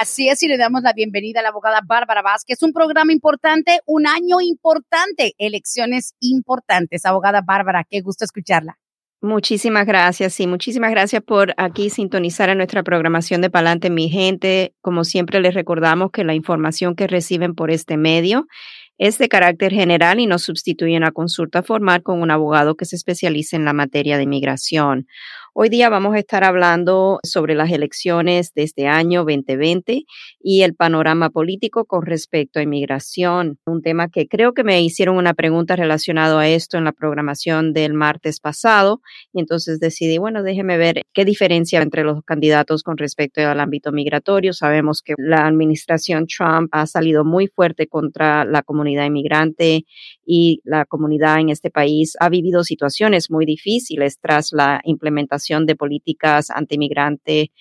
Así es, y le damos la bienvenida a la abogada Bárbara Vázquez. Un programa importante, un año importante, elecciones importantes. Abogada Bárbara, qué gusto escucharla. Muchísimas gracias, y muchísimas gracias por aquí sintonizar a nuestra programación de Palante, mi gente. Como siempre les recordamos que la información que reciben por este medio es de carácter general y no sustituye una consulta formal con un abogado que se especialice en la materia de inmigración. Hoy día vamos a estar hablando sobre las elecciones de este año 2020 y el panorama político con respecto a inmigración, un tema que creo que me hicieron una pregunta relacionada a esto en la programación del martes pasado y entonces decidí, bueno, déjeme ver qué diferencia entre los candidatos con respecto al ámbito migratorio. Sabemos que la administración Trump ha salido muy fuerte contra la comunidad inmigrante y la comunidad en este país ha vivido situaciones muy difíciles tras la implementación de políticas antimigrante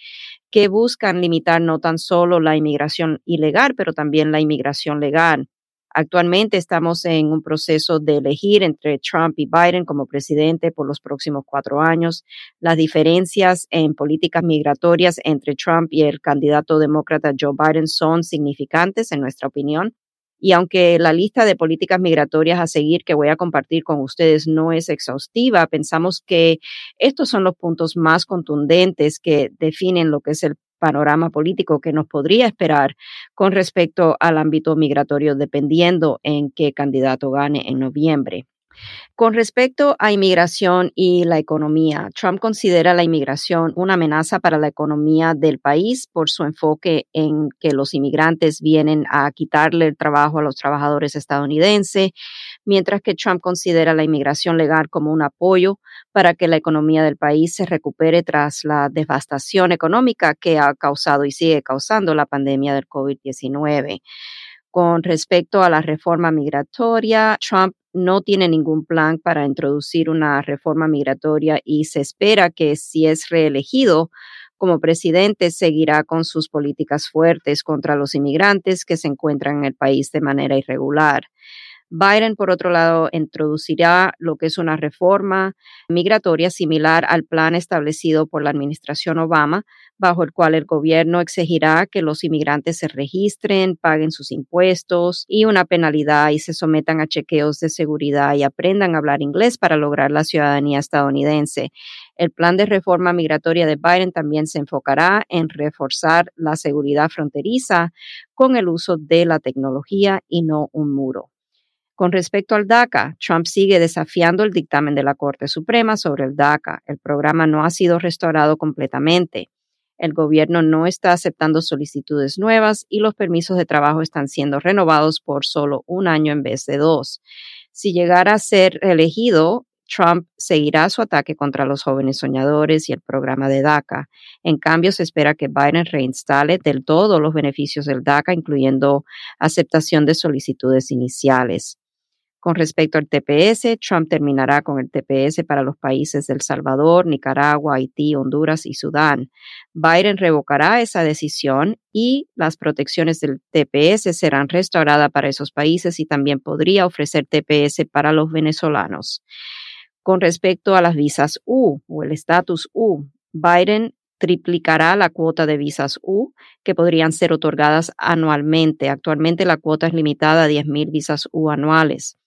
que buscan limitar no tan solo la inmigración ilegal, pero también la inmigración legal. Actualmente estamos en un proceso de elegir entre Trump y Biden como presidente por los próximos cuatro años. Las diferencias en políticas migratorias entre Trump y el candidato demócrata Joe Biden son significantes, en nuestra opinión. Y aunque la lista de políticas migratorias a seguir que voy a compartir con ustedes no es exhaustiva, pensamos que estos son los puntos más contundentes que definen lo que es el panorama político que nos podría esperar con respecto al ámbito migratorio, dependiendo en qué candidato gane en noviembre. Con respecto a inmigración y la economía, Trump considera la inmigración una amenaza para la economía del país por su enfoque en que los inmigrantes vienen a quitarle el trabajo a los trabajadores estadounidenses, mientras que Trump considera la inmigración legal como un apoyo para que la economía del país se recupere tras la devastación económica que ha causado y sigue causando la pandemia del COVID-19. Con respecto a la reforma migratoria, Trump no tiene ningún plan para introducir una reforma migratoria y se espera que si es reelegido como presidente seguirá con sus políticas fuertes contra los inmigrantes que se encuentran en el país de manera irregular. Biden, por otro lado, introducirá lo que es una reforma migratoria similar al plan establecido por la administración Obama, bajo el cual el gobierno exigirá que los inmigrantes se registren, paguen sus impuestos y una penalidad y se sometan a chequeos de seguridad y aprendan a hablar inglés para lograr la ciudadanía estadounidense. El plan de reforma migratoria de Biden también se enfocará en reforzar la seguridad fronteriza con el uso de la tecnología y no un muro. Con respecto al DACA, Trump sigue desafiando el dictamen de la Corte Suprema sobre el DACA. El programa no ha sido restaurado completamente. El gobierno no está aceptando solicitudes nuevas y los permisos de trabajo están siendo renovados por solo un año en vez de dos. Si llegara a ser elegido, Trump seguirá su ataque contra los jóvenes soñadores y el programa de DACA. En cambio, se espera que Biden reinstale del todo los beneficios del DACA, incluyendo aceptación de solicitudes iniciales. Con respecto al TPS, Trump terminará con el TPS para los países de El Salvador, Nicaragua, Haití, Honduras y Sudán. Biden revocará esa decisión y las protecciones del TPS serán restauradas para esos países y también podría ofrecer TPS para los venezolanos. Con respecto a las visas U o el estatus U, Biden triplicará la cuota de visas U que podrían ser otorgadas anualmente. Actualmente la cuota es limitada a 10.000 visas U anuales.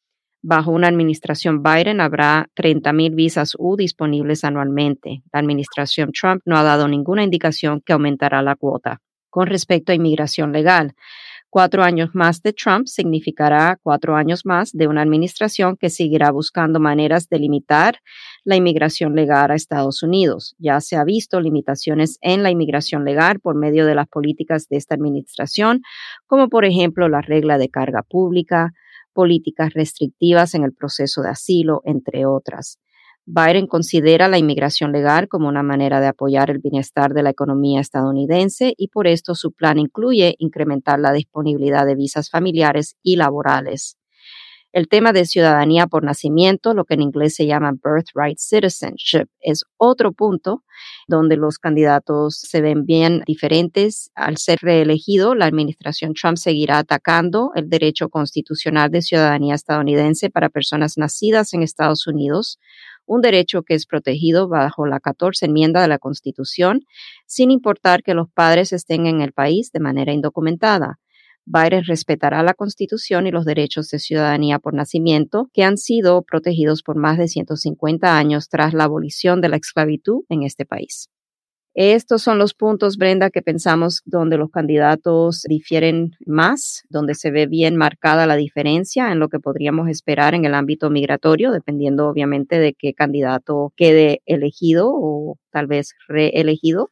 Bajo una administración Biden habrá 30.000 visas U disponibles anualmente. La administración Trump no ha dado ninguna indicación que aumentará la cuota. Con respecto a inmigración legal, cuatro años más de Trump significará cuatro años más de una administración que seguirá buscando maneras de limitar la inmigración legal a Estados Unidos. Ya se ha visto limitaciones en la inmigración legal por medio de las políticas de esta administración, como por ejemplo la regla de carga pública, políticas restrictivas en el proceso de asilo, entre otras. Biden considera la inmigración legal como una manera de apoyar el bienestar de la economía estadounidense y por esto su plan incluye incrementar la disponibilidad de visas familiares y laborales. El tema de ciudadanía por nacimiento, lo que en inglés se llama birthright citizenship, es otro punto donde los candidatos se ven bien diferentes. Al ser reelegido, la administración Trump seguirá atacando el derecho constitucional de ciudadanía estadounidense para personas nacidas en Estados Unidos, un derecho que es protegido bajo la 14 enmienda de la Constitución, sin importar que los padres estén en el país de manera indocumentada. Biden respetará la Constitución y los derechos de ciudadanía por nacimiento que han sido protegidos por más de 150 años tras la abolición de la esclavitud en este país. Estos son los puntos, Brenda, que pensamos donde los candidatos difieren más, donde se ve bien marcada la diferencia en lo que podríamos esperar en el ámbito migratorio, dependiendo obviamente de qué candidato quede elegido o tal vez reelegido.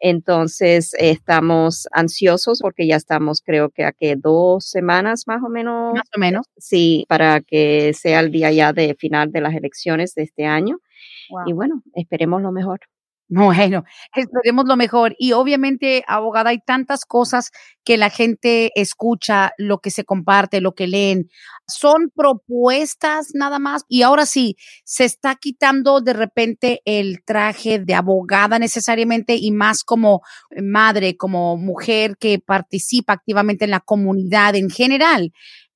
Entonces, estamos ansiosos porque ya estamos, creo que a que dos semanas más o menos. Más o menos. Sí, para que sea el día ya de final de las elecciones de este año. Y bueno, esperemos lo mejor. Bueno, esperemos lo mejor. Y obviamente, abogada, hay tantas cosas que la gente escucha, lo que se comparte, lo que leen. Son propuestas nada más. Y ahora sí, se está quitando de repente el traje de abogada necesariamente y más como madre, como mujer que participa activamente en la comunidad en general.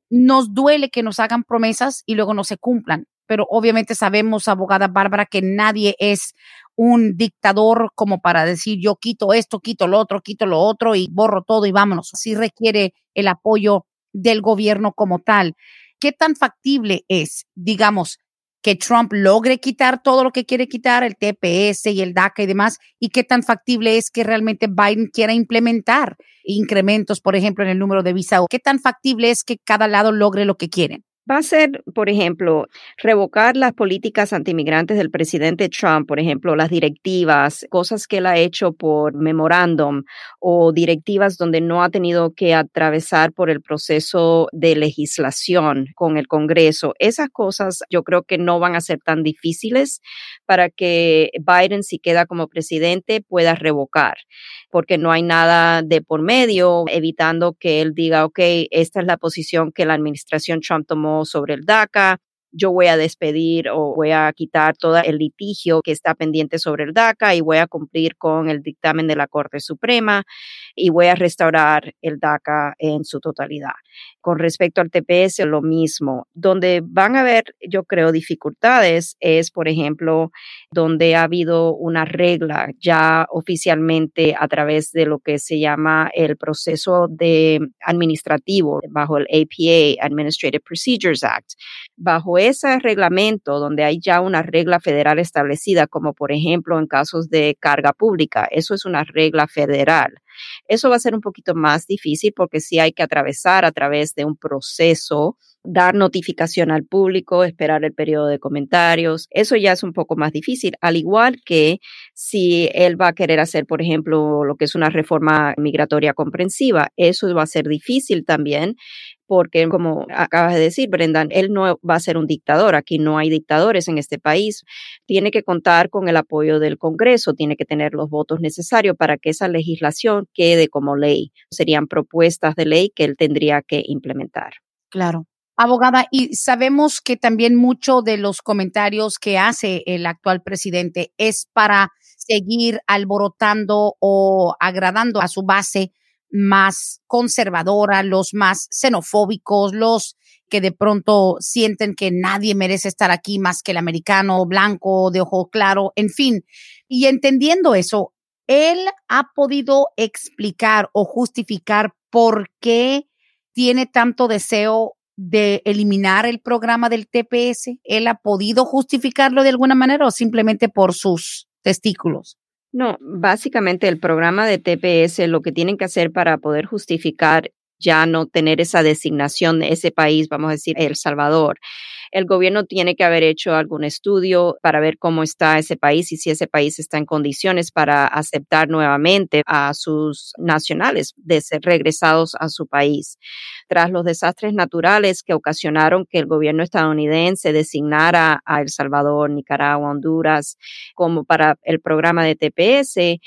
Nos duele que nos hagan promesas y luego no se cumplan pero obviamente sabemos, abogada Bárbara, que nadie es un dictador como para decir yo quito esto, quito lo otro, quito lo otro y borro todo y vámonos. Sí requiere el apoyo del gobierno como tal. ¿Qué tan factible es, digamos, que Trump logre quitar todo lo que quiere quitar, el TPS y el DACA y demás, y qué tan factible es que realmente Biden quiera implementar incrementos, por ejemplo, en el número de visa, o qué tan factible es que cada lado logre lo que quieren va a ser, por ejemplo, revocar las políticas antimigrantes del presidente Trump, por ejemplo, las directivas, cosas que él ha hecho por memorándum o directivas donde no ha tenido que atravesar por el proceso de legislación con el Congreso. Esas cosas yo creo que no van a ser tan difíciles para que Biden, si queda como presidente, pueda revocar, porque no hay nada de por medio, evitando que él diga, ok, esta es la posición que la administración Trump tomó sobre el DACA, yo voy a despedir o voy a quitar todo el litigio que está pendiente sobre el DACA y voy a cumplir con el dictamen de la Corte Suprema y voy a restaurar el DACA en su totalidad. Con respecto al TPS, lo mismo. Donde van a haber, yo creo, dificultades es, por ejemplo, donde ha habido una regla ya oficialmente a través de lo que se llama el proceso de administrativo bajo el APA, Administrative Procedures Act. Bajo ese reglamento, donde hay ya una regla federal establecida, como por ejemplo en casos de carga pública, eso es una regla federal. Eso va a ser un poquito más difícil porque sí hay que atravesar a través de un proceso dar notificación al público, esperar el periodo de comentarios. Eso ya es un poco más difícil, al igual que si él va a querer hacer, por ejemplo, lo que es una reforma migratoria comprensiva, eso va a ser difícil también porque como acabas de decir, Brendan, él no va a ser un dictador, aquí no hay dictadores en este país, tiene que contar con el apoyo del Congreso, tiene que tener los votos necesarios para que esa legislación quede como ley. Serían propuestas de ley que él tendría que implementar. Claro. Abogada, y sabemos que también mucho de los comentarios que hace el actual presidente es para seguir alborotando o agradando a su base más conservadora, los más xenofóbicos, los que de pronto sienten que nadie merece estar aquí más que el americano blanco, de ojo claro, en fin. Y entendiendo eso, él ha podido explicar o justificar por qué tiene tanto deseo de eliminar el programa del TPS. ¿Él ha podido justificarlo de alguna manera o simplemente por sus testículos? No, básicamente el programa de TPS lo que tienen que hacer para poder justificar ya no tener esa designación de ese país, vamos a decir, El Salvador el gobierno tiene que haber hecho algún estudio para ver cómo está ese país y si ese país está en condiciones para aceptar nuevamente a sus nacionales de ser regresados a su país. Tras los desastres naturales que ocasionaron que el gobierno estadounidense designara a El Salvador, Nicaragua, Honduras como para el programa de TPS,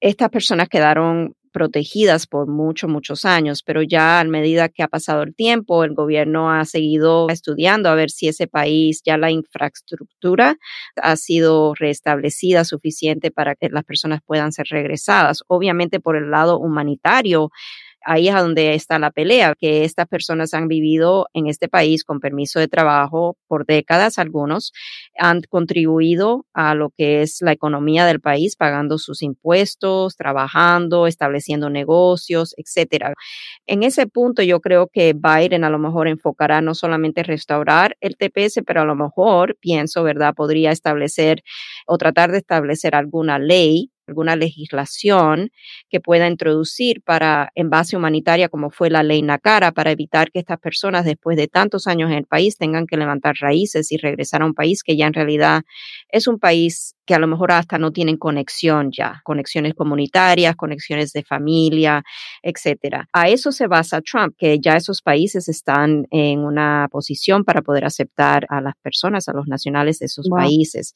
estas personas quedaron protegidas por muchos, muchos años, pero ya a medida que ha pasado el tiempo, el gobierno ha seguido estudiando a ver si ese país ya la infraestructura ha sido restablecida suficiente para que las personas puedan ser regresadas. Obviamente por el lado humanitario, ahí es donde está la pelea, que estas personas han vivido en este país con permiso de trabajo por décadas, algunos han contribuido a lo que es la economía del país, pagando sus impuestos, trabajando, estableciendo negocios, etcétera. En ese punto yo creo que Biden a lo mejor enfocará no solamente restaurar el TPS, pero a lo mejor pienso, ¿verdad? Podría establecer o tratar de establecer alguna ley alguna legislación que pueda introducir para en base humanitaria como fue la ley Nacara para evitar que estas personas después de tantos años en el país tengan que levantar raíces y regresar a un país que ya en realidad es un país que a lo mejor hasta no tienen conexión ya, conexiones comunitarias, conexiones de familia, etcétera. A eso se basa Trump, que ya esos países están en una posición para poder aceptar a las personas, a los nacionales de esos países.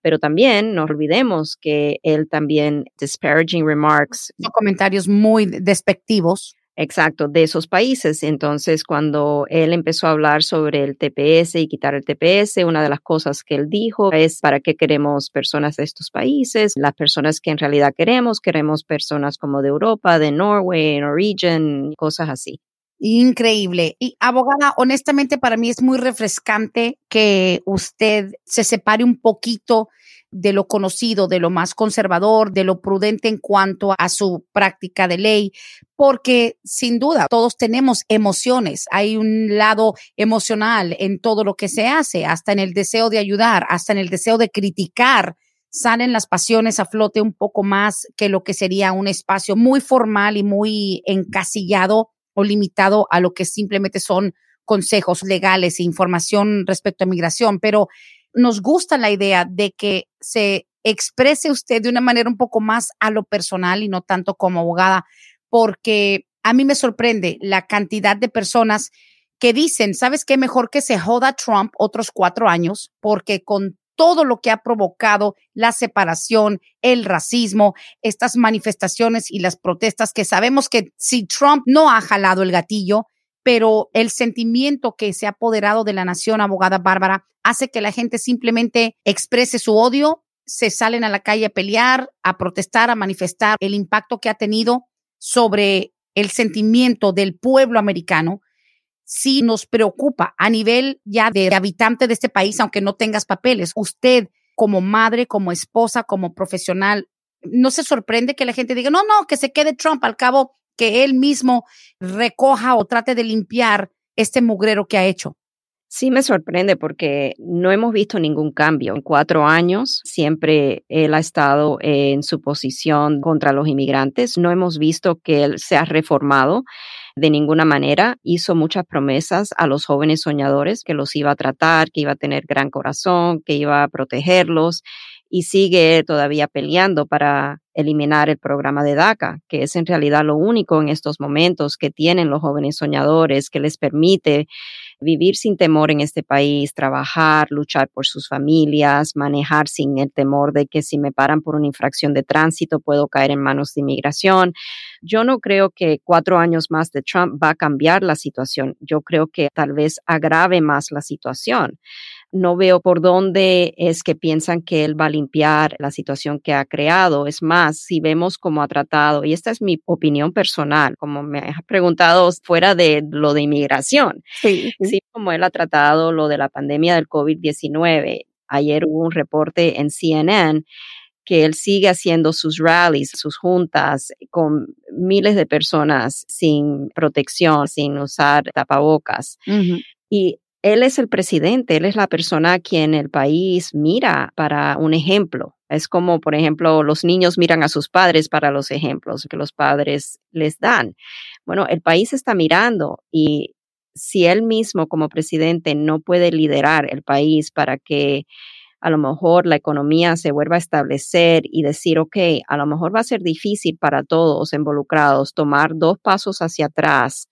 Pero también no olvidemos que él también disparaging remarks, comentarios muy despectivos Exacto, de esos países. Entonces, cuando él empezó a hablar sobre el TPS y quitar el TPS, una de las cosas que él dijo es para qué queremos personas de estos países, las personas que en realidad queremos, queremos personas como de Europa, de Norway, Norwegian, cosas así. Increíble. Y abogada, honestamente para mí es muy refrescante que usted se separe un poquito de lo conocido, de lo más conservador, de lo prudente en cuanto a su práctica de ley, porque sin duda todos tenemos emociones, hay un lado emocional en todo lo que se hace, hasta en el deseo de ayudar, hasta en el deseo de criticar. Salen las pasiones a flote un poco más que lo que sería un espacio muy formal y muy encasillado o limitado a lo que simplemente son consejos legales e información respecto a migración, pero nos gusta la idea de que se exprese usted de una manera un poco más a lo personal y no tanto como abogada, porque a mí me sorprende la cantidad de personas que dicen, ¿sabes qué? Mejor que se joda Trump otros cuatro años, porque con todo lo que ha provocado la separación, el racismo, estas manifestaciones y las protestas que sabemos que si Trump no ha jalado el gatillo, pero el sentimiento que se ha apoderado de la nación, abogada Bárbara, hace que la gente simplemente exprese su odio, se salen a la calle a pelear, a protestar, a manifestar el impacto que ha tenido sobre el sentimiento del pueblo americano. Sí nos preocupa a nivel ya de habitante de este país, aunque no tengas papeles. Usted como madre, como esposa, como profesional, no se sorprende que la gente diga, no, no, que se quede Trump. Al cabo, que él mismo recoja o trate de limpiar este mugrero que ha hecho. Sí me sorprende porque no hemos visto ningún cambio. En cuatro años siempre él ha estado en su posición contra los inmigrantes. No hemos visto que él se ha reformado de ninguna manera. Hizo muchas promesas a los jóvenes soñadores que los iba a tratar, que iba a tener gran corazón, que iba a protegerlos y sigue todavía peleando para eliminar el programa de DACA, que es en realidad lo único en estos momentos que tienen los jóvenes soñadores, que les permite vivir sin temor en este país, trabajar, luchar por sus familias, manejar sin el temor de que si me paran por una infracción de tránsito puedo caer en manos de inmigración. Yo no creo que cuatro años más de Trump va a cambiar la situación. Yo creo que tal vez agrave más la situación no veo por dónde es que piensan que él va a limpiar la situación que ha creado. Es más, si vemos cómo ha tratado, y esta es mi opinión personal, como me has preguntado fuera de lo de inmigración, sí, sí como él ha tratado lo de la pandemia del COVID-19. Ayer hubo un reporte en CNN que él sigue haciendo sus rallies, sus juntas con miles de personas sin protección, sin usar tapabocas. Y él es el presidente, él es la persona a quien el país mira para un ejemplo. Es como, por ejemplo, los niños miran a sus padres para los ejemplos que los padres les dan. Bueno, el país está mirando y si él mismo como presidente no puede liderar el país para que a lo mejor la economía se vuelva a establecer y decir, ok, a lo mejor va a ser difícil para todos involucrados tomar dos pasos hacia atrás.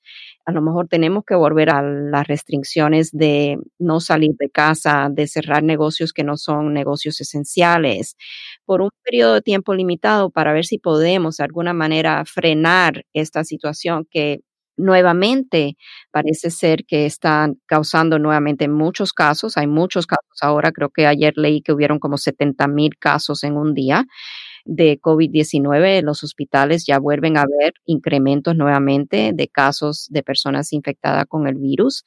A lo mejor tenemos que volver a las restricciones de no salir de casa, de cerrar negocios que no son negocios esenciales por un periodo de tiempo limitado para ver si podemos de alguna manera frenar esta situación que nuevamente parece ser que están causando nuevamente muchos casos. Hay muchos casos ahora. Creo que ayer leí que hubieron como 70 mil casos en un día de COVID-19. Los hospitales ya vuelven a ver incrementos nuevamente de casos de personas infectadas con el virus.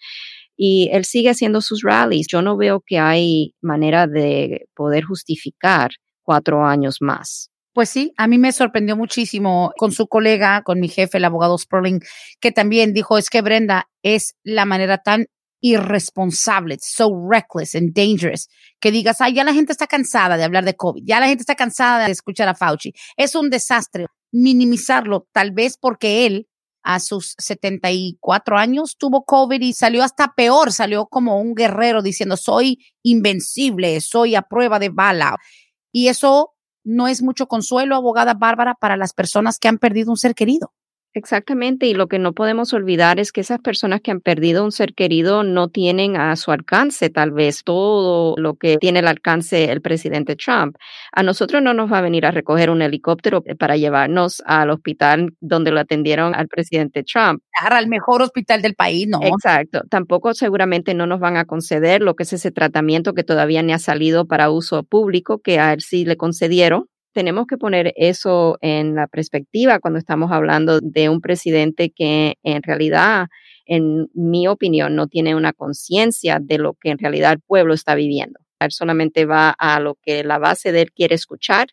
Y él sigue haciendo sus rallies. Yo no veo que hay manera de poder justificar cuatro años más. Pues sí, a mí me sorprendió muchísimo con su colega, con mi jefe, el abogado Sperling, que también dijo, es que Brenda es la manera tan irresponsable, so reckless and dangerous, que digas, ay, ya la gente está cansada de hablar de COVID, ya la gente está cansada de escuchar a Fauci. Es un desastre minimizarlo, tal vez porque él a sus 74 años tuvo COVID y salió hasta peor, salió como un guerrero diciendo, soy invencible, soy a prueba de bala. Y eso no es mucho consuelo, abogada Bárbara, para las personas que han perdido un ser querido. Exactamente, y lo que no podemos olvidar es que esas personas que han perdido un ser querido no tienen a su alcance tal vez todo lo que tiene el alcance el presidente Trump. A nosotros no nos va a venir a recoger un helicóptero para llevarnos al hospital donde lo atendieron al presidente Trump. Al mejor hospital del país, ¿no? Exacto, tampoco seguramente no nos van a conceder lo que es ese tratamiento que todavía ni ha salido para uso público, que a él sí le concedieron tenemos que poner eso en la perspectiva cuando estamos hablando de un presidente que en realidad, en mi opinión, no tiene una conciencia de lo que en realidad el pueblo está viviendo. Él solamente va a lo que la base de él quiere escuchar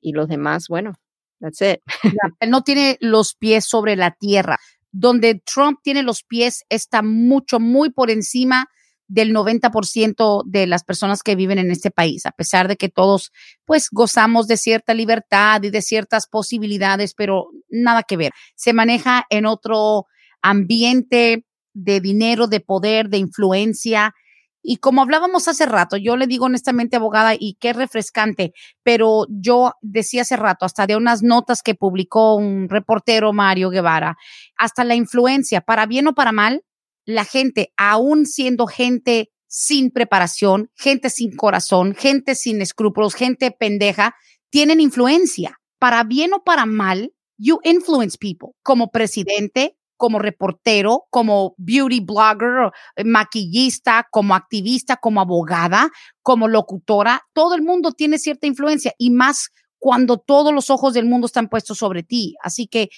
y los demás, bueno, that's it. él no tiene los pies sobre la tierra. Donde Trump tiene los pies está mucho, muy por encima del 90% de las personas que viven en este país, a pesar de que todos pues gozamos de cierta libertad y de ciertas posibilidades, pero nada que ver. Se maneja en otro ambiente de dinero, de poder, de influencia. Y como hablábamos hace rato, yo le digo honestamente, abogada, y qué refrescante, pero yo decía hace rato, hasta de unas notas que publicó un reportero, Mario Guevara, hasta la influencia, para bien o para mal, la gente, aún siendo gente sin preparación, gente sin corazón, gente sin escrúpulos, gente pendeja, tienen influencia. Para bien o para mal, you influence people. Como presidente, como reportero, como beauty blogger, maquillista, como activista, como abogada, como locutora, todo el mundo tiene cierta influencia y más cuando todos los ojos del mundo están puestos sobre ti. Así que,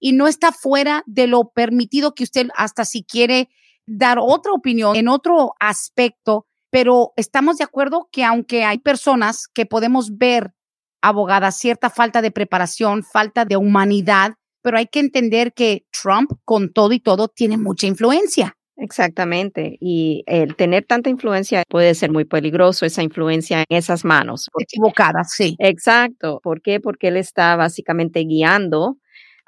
y no está fuera de lo permitido que usted hasta si quiere dar otra opinión en otro aspecto, pero estamos de acuerdo que aunque hay personas que podemos ver, abogadas, cierta falta de preparación, falta de humanidad, pero hay que entender que Trump, con todo y todo, tiene mucha influencia. Exactamente. Y el tener tanta influencia puede ser muy peligroso, esa influencia en esas manos. Equivocadas, sí. Exacto. ¿Por qué? Porque él está básicamente guiando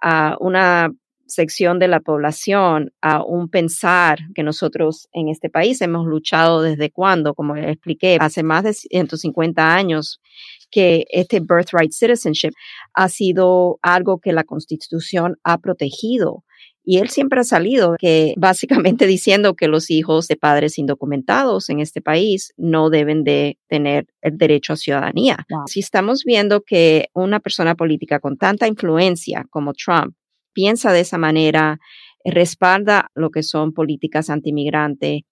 a una sección de la población a un pensar que nosotros en este país hemos luchado desde cuando, como expliqué, hace más de 150 años que este birthright citizenship ha sido algo que la constitución ha protegido. Y él siempre ha salido que básicamente diciendo que los hijos de padres indocumentados en este país no deben de tener el derecho a ciudadanía. Si estamos viendo que una persona política con tanta influencia como Trump piensa de esa manera, respalda lo que son políticas antimigrante.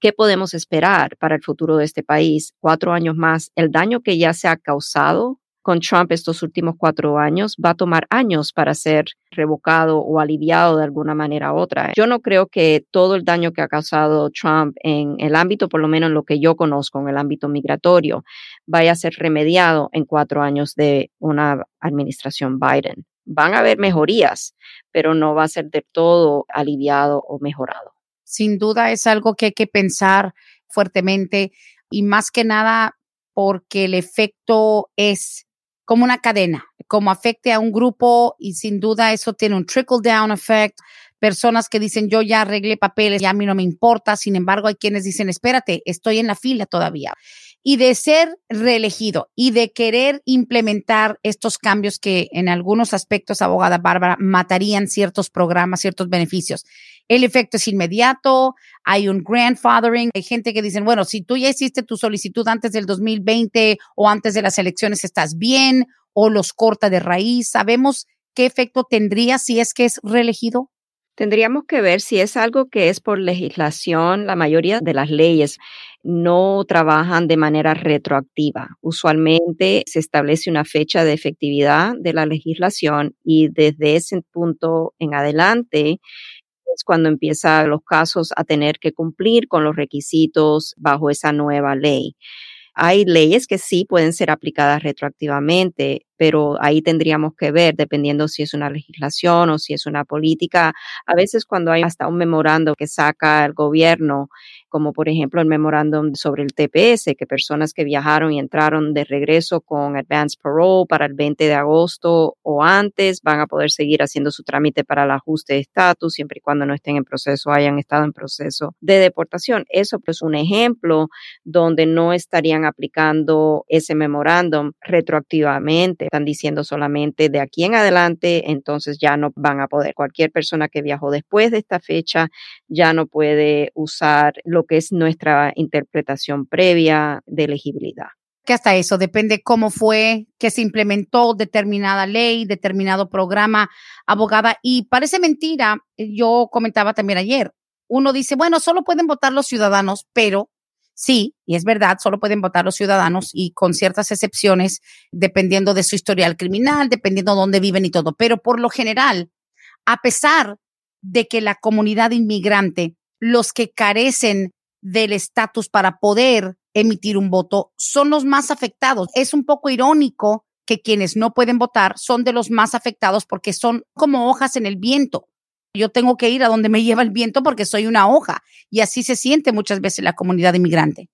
¿Qué podemos esperar para el futuro de este país? Cuatro años más. El daño que ya se ha causado con Trump estos últimos cuatro años va a tomar años para ser revocado o aliviado de alguna manera u otra. Yo no creo que todo el daño que ha causado Trump en el ámbito, por lo menos en lo que yo conozco, en el ámbito migratorio, vaya a ser remediado en cuatro años de una administración Biden van a haber mejorías, pero no va a ser de todo aliviado o mejorado. Sin duda es algo que hay que pensar fuertemente y más que nada porque el efecto es como una cadena, como afecte a un grupo y sin duda eso tiene un trickle down effect. Personas que dicen yo ya arreglé papeles, ya a mí no me importa. Sin embargo, hay quienes dicen espérate, estoy en la fila todavía. Y de ser reelegido y de querer implementar estos cambios que en algunos aspectos, abogada Bárbara, matarían ciertos programas, ciertos beneficios. El efecto es inmediato, hay un grandfathering, hay gente que dicen, bueno, si tú ya hiciste tu solicitud antes del 2020 o antes de las elecciones, estás bien, o los corta de raíz. ¿Sabemos qué efecto tendría si es que es reelegido? Tendríamos que ver si es algo que es por legislación. La mayoría de las leyes no trabajan de manera retroactiva. Usualmente se establece una fecha de efectividad de la legislación y desde ese punto en adelante cuando empiezan los casos a tener que cumplir con los requisitos bajo esa nueva ley. Hay leyes que sí pueden ser aplicadas retroactivamente, pero ahí tendríamos que ver, dependiendo si es una legislación o si es una política. A veces cuando hay hasta un memorando que saca el gobierno como por ejemplo el memorándum sobre el TPS, que personas que viajaron y entraron de regreso con advance parole para el 20 de agosto o antes van a poder seguir haciendo su trámite para el ajuste de estatus siempre y cuando no estén en proceso, hayan estado en proceso de deportación. Eso pues un ejemplo donde no estarían aplicando ese memorándum retroactivamente, están diciendo solamente de aquí en adelante, entonces ya no van a poder. Cualquier persona que viajó después de esta fecha ya no puede usar lo que es nuestra interpretación previa de elegibilidad. Que hasta eso depende cómo fue que se implementó determinada ley, determinado programa, abogada. Y parece mentira, yo comentaba también ayer, uno dice, bueno, solo pueden votar los ciudadanos, pero sí, y es verdad, solo pueden votar los ciudadanos y con ciertas excepciones, dependiendo de su historial criminal, dependiendo de dónde viven y todo. Pero por lo general, a pesar de que la comunidad inmigrante los que carecen del estatus para poder emitir un voto son los más afectados. Es un poco irónico que quienes no pueden votar son de los más afectados porque son como hojas en el viento. Yo tengo que ir a donde me lleva el viento porque soy una hoja y así se siente muchas veces la comunidad inmigrante.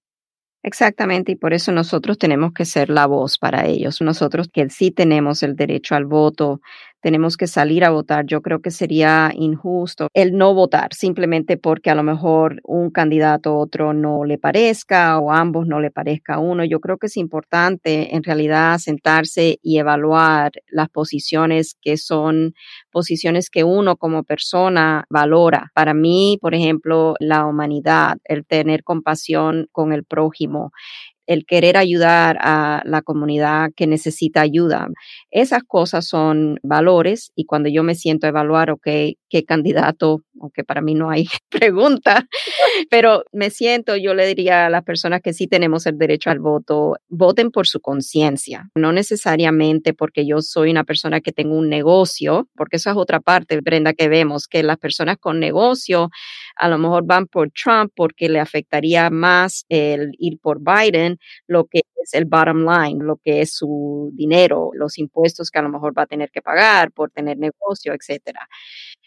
Exactamente, y por eso nosotros tenemos que ser la voz para ellos. Nosotros que sí tenemos el derecho al voto, tenemos que salir a votar. Yo creo que sería injusto el no votar simplemente porque a lo mejor un candidato a otro no le parezca o ambos no le parezca a uno. Yo creo que es importante en realidad sentarse y evaluar las posiciones que son posiciones que uno como persona valora. Para mí, por ejemplo, la humanidad, el tener compasión con el prójimo, el querer ayudar a la comunidad que necesita ayuda. Esas cosas son valores y cuando yo me siento a evaluar, ok, qué candidato, aunque para mí no hay pregunta, pero me siento, yo le diría a las personas que sí tenemos el derecho al voto, voten por su conciencia, no necesariamente porque yo soy una persona que tengo un negocio, porque esa es otra parte, Brenda, que vemos, que las personas con negocio a lo mejor van por Trump porque le afectaría más el ir por Biden, lo que es el bottom line, lo que es su dinero, los impuestos que a lo mejor va a tener que pagar por tener negocio, etcétera.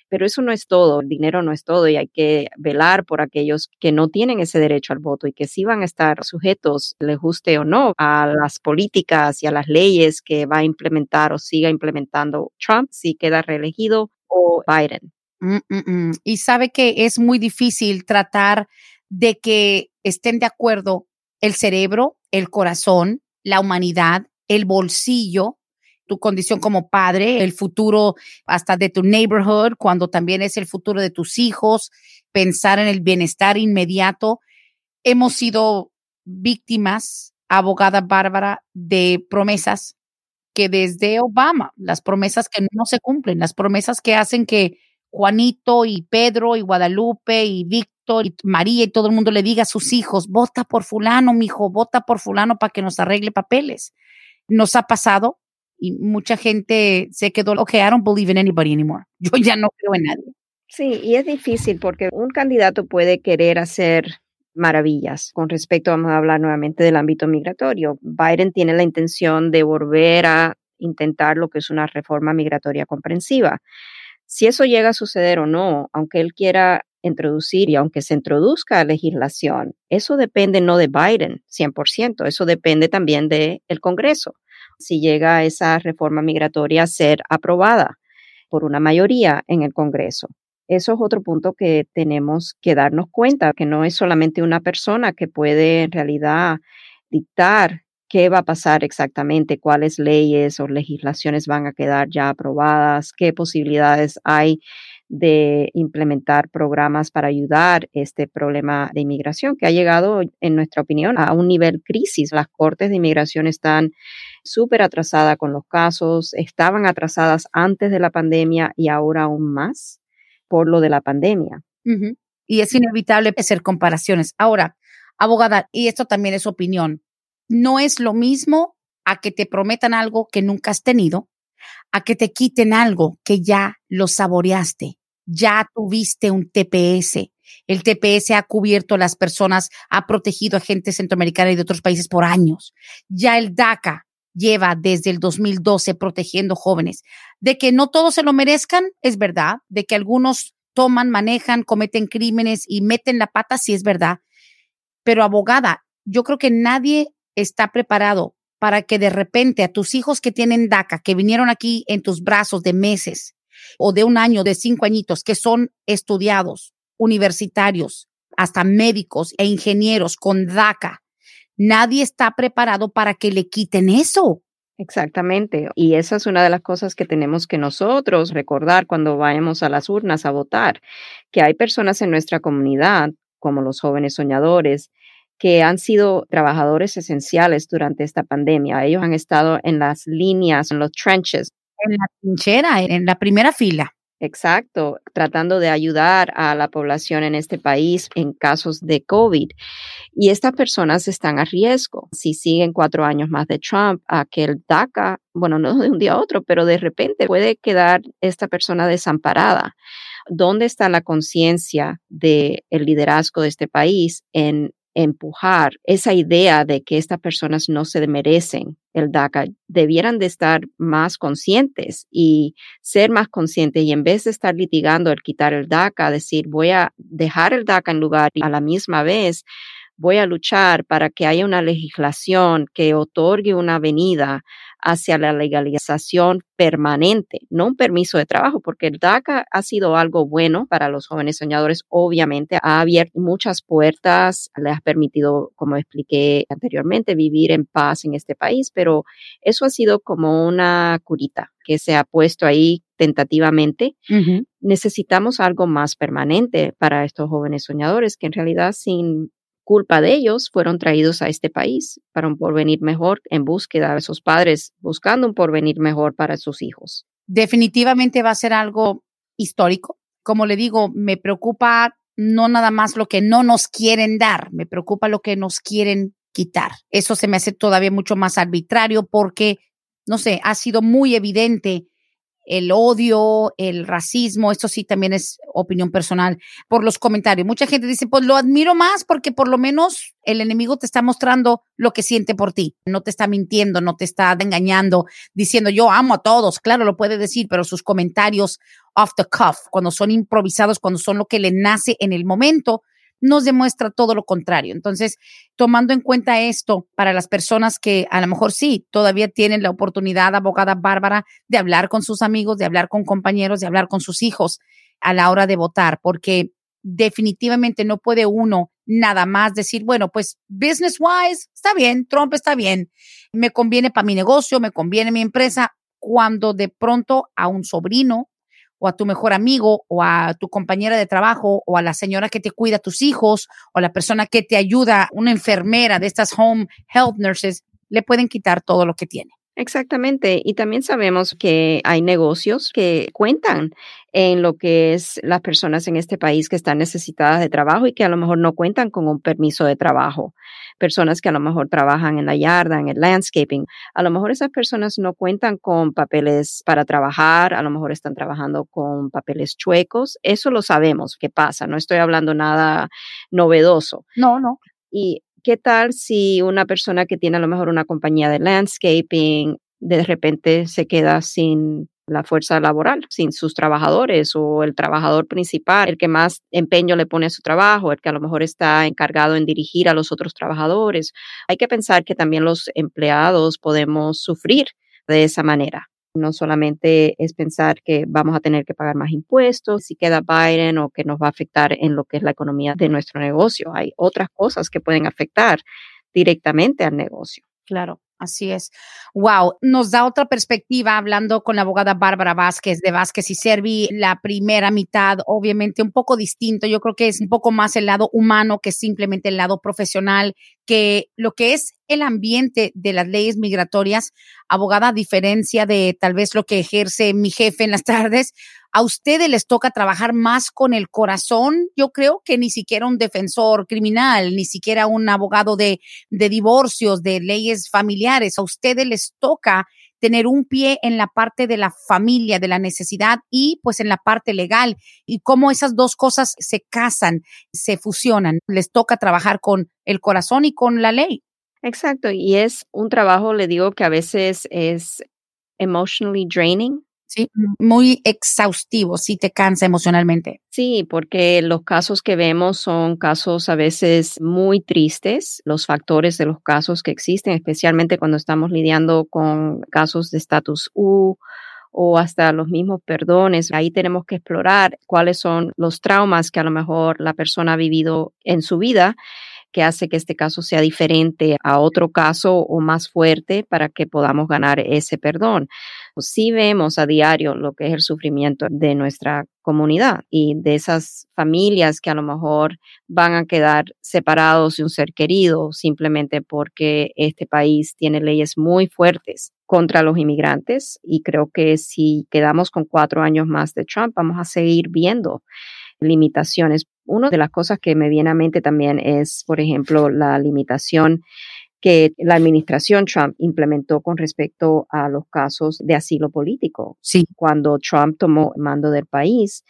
Pero eso no es todo, el dinero no es todo y hay que velar por aquellos que no tienen ese derecho al voto y que sí van a estar sujetos, le guste o no, a las políticas y a las leyes que va a implementar o siga implementando Trump si queda reelegido o Biden. Mm, mm, mm. Y sabe que es muy difícil tratar de que estén de acuerdo el cerebro, el corazón, la humanidad, el bolsillo, tu condición como padre, el futuro hasta de tu neighborhood, cuando también es el futuro de tus hijos, pensar en el bienestar inmediato. Hemos sido víctimas, abogada Bárbara, de promesas que desde Obama, las promesas que no se cumplen, las promesas que hacen que Juanito y Pedro y Guadalupe y Víctor y María y todo el mundo le diga a sus hijos, vota por fulano, mijo, vota por fulano para que nos arregle papeles. Nos ha pasado y mucha gente se quedó, ok, I don't believe in anybody anymore. Yo ya no creo en nadie. Sí, y es difícil porque un candidato puede querer hacer maravillas. Con respecto, vamos a hablar nuevamente del ámbito migratorio. Biden tiene la intención de volver a intentar lo que es una reforma migratoria comprensiva. Si eso llega a suceder o no, aunque él quiera introducir y aunque se introduzca legislación, eso depende no de Biden 100%, eso depende también del el Congreso. Si llega esa reforma migratoria a ser aprobada por una mayoría en el Congreso. Eso es otro punto que tenemos que darnos cuenta, que no es solamente una persona que puede en realidad dictar qué va a pasar exactamente, cuáles leyes o legislaciones van a quedar ya aprobadas, qué posibilidades hay de implementar programas para ayudar este problema de inmigración que ha llegado, en nuestra opinión, a un nivel crisis. Las cortes de inmigración están súper atrasadas con los casos, estaban atrasadas antes de la pandemia y ahora aún más por lo de la pandemia. Y es inevitable hacer comparaciones. Ahora, abogada, y esto también es opinión, no es lo mismo a que te prometan algo que nunca has tenido, a que te quiten algo que ya lo saboreaste, ya tuviste un TPS. El TPS ha cubierto a las personas, ha protegido a gente centroamericana y de otros países por años. Ya el DACA lleva desde el 2012 protegiendo jóvenes. De que no todos se lo merezcan, es verdad. De que algunos toman, manejan, cometen crímenes y meten la pata, sí es verdad. Pero abogada, yo creo que nadie está preparado para que de repente a tus hijos que tienen DACA, que vinieron aquí en tus brazos de meses o de un año, de cinco añitos, que son estudiados, universitarios, hasta médicos e ingenieros con DACA, nadie está preparado para que le quiten eso. Exactamente. Y esa es una de las cosas que tenemos que nosotros recordar cuando vayamos a las urnas a votar, que hay personas en nuestra comunidad, como los jóvenes soñadores, que han sido trabajadores esenciales durante esta pandemia. Ellos han estado en las líneas, en los trenches. En la trinchera, en la primera fila. Exacto, tratando de ayudar a la población en este país en casos de COVID. Y estas personas están a riesgo. Si siguen cuatro años más de Trump, a que el DACA, bueno, no de un día a otro, pero de repente puede quedar esta persona desamparada. ¿Dónde está la conciencia del liderazgo de este país en empujar esa idea de que estas personas no se merecen el DACA, debieran de estar más conscientes y ser más conscientes y en vez de estar litigando el quitar el DACA, decir voy a dejar el DACA en lugar y a la misma vez voy a luchar para que haya una legislación que otorgue una venida hacia la legalización permanente, no un permiso de trabajo, porque el DACA ha sido algo bueno para los jóvenes soñadores. Obviamente ha abierto muchas puertas, les ha permitido, como expliqué anteriormente, vivir en paz en este país, pero eso ha sido como una curita que se ha puesto ahí tentativamente. Necesitamos algo más permanente para estos jóvenes soñadores que en realidad sin culpa de ellos fueron traídos a este país para un porvenir mejor en búsqueda de sus padres, buscando un porvenir mejor para sus hijos. Definitivamente va a ser algo histórico. Como le digo, me preocupa no nada más lo que no nos quieren dar, me preocupa lo que nos quieren quitar. Eso se me hace todavía mucho más arbitrario porque, no sé, ha sido muy evidente el odio, el racismo, esto sí también es opinión personal, por los comentarios. Mucha gente dice, pues lo admiro más porque por lo menos el enemigo te está mostrando lo que siente por ti, no te está mintiendo, no te está engañando, diciendo yo amo a todos, claro, lo puede decir, pero sus comentarios off the cuff, cuando son improvisados, cuando son lo que le nace en el momento, nos demuestra todo lo contrario. Entonces, tomando en cuenta esto para las personas que a lo mejor sí, todavía tienen la oportunidad, abogada Bárbara, de hablar con sus amigos, de hablar con compañeros, de hablar con sus hijos a la hora de votar, porque definitivamente no puede uno nada más decir, bueno, pues business wise, está bien, Trump está bien, me conviene para mi negocio, me conviene mi empresa, cuando de pronto a un sobrino, o a tu mejor amigo o a tu compañera de trabajo o a la señora que te cuida a tus hijos o a la persona que te ayuda, una enfermera de estas home health nurses, le pueden quitar todo lo que tiene. Exactamente. Y también sabemos que hay negocios que cuentan en lo que es las personas en este país que están necesitadas de trabajo y que a lo mejor no cuentan con un permiso de trabajo. Personas que a lo mejor trabajan en la yarda, en el landscaping. A lo mejor esas personas no cuentan con papeles para trabajar, a lo mejor están trabajando con papeles chuecos. Eso lo sabemos que pasa. No estoy hablando nada novedoso. No, no. Y ¿qué tal si una persona que tiene a lo mejor una compañía de landscaping de repente se queda sin la fuerza laboral, sin sus trabajadores o el trabajador principal, el que más empeño le pone a su trabajo, el que a lo mejor está encargado en dirigir a los otros trabajadores. Hay que pensar que también los empleados podemos sufrir de esa manera. No solamente es pensar que vamos a tener que pagar más impuestos si queda Biden o que nos va a afectar en lo que es la economía de nuestro negocio. Hay otras cosas que pueden afectar directamente al negocio. Claro. Así es. Wow, nos da otra perspectiva hablando con la abogada Bárbara Vázquez de Vázquez y Servi. La primera mitad, obviamente, un poco distinto. Yo creo que es un poco más el lado humano que simplemente el lado profesional, que lo que es el ambiente de las leyes migratorias, abogada, a diferencia de tal vez lo que ejerce mi jefe en las tardes, a ustedes les toca trabajar más con el corazón, yo creo que ni siquiera un defensor criminal, ni siquiera un abogado de, divorcios, de leyes familiares, a ustedes les toca tener un pie en la parte de la familia, de la necesidad y pues en la parte legal y cómo esas dos cosas se casan, se fusionan. Les toca trabajar con el corazón y con la ley. Exacto, y es un trabajo, le digo que a veces es emotionally draining, Sí, muy exhaustivo, sí te cansa emocionalmente. Sí, porque los casos que vemos son casos a veces muy tristes, los factores de los casos que existen, especialmente cuando estamos lidiando con casos de status U o hasta los mismos perdones. Ahí tenemos que explorar cuáles son los traumas que a lo mejor la persona ha vivido en su vida que hace que este caso sea diferente a otro caso o más fuerte para que podamos ganar ese perdón. Sí vemos a diario lo que es el sufrimiento de nuestra comunidad y de esas familias que a lo mejor van a quedar separados de un ser querido simplemente porque este país tiene leyes muy fuertes contra los inmigrantes y creo que si quedamos con cuatro años más de Trump vamos a seguir viendo limitaciones. Una de las cosas que me viene a mente también es, por ejemplo, la limitación que la administración Trump implementó con respecto a los casos de asilo político. Sí. Cuando Trump tomó mando del país,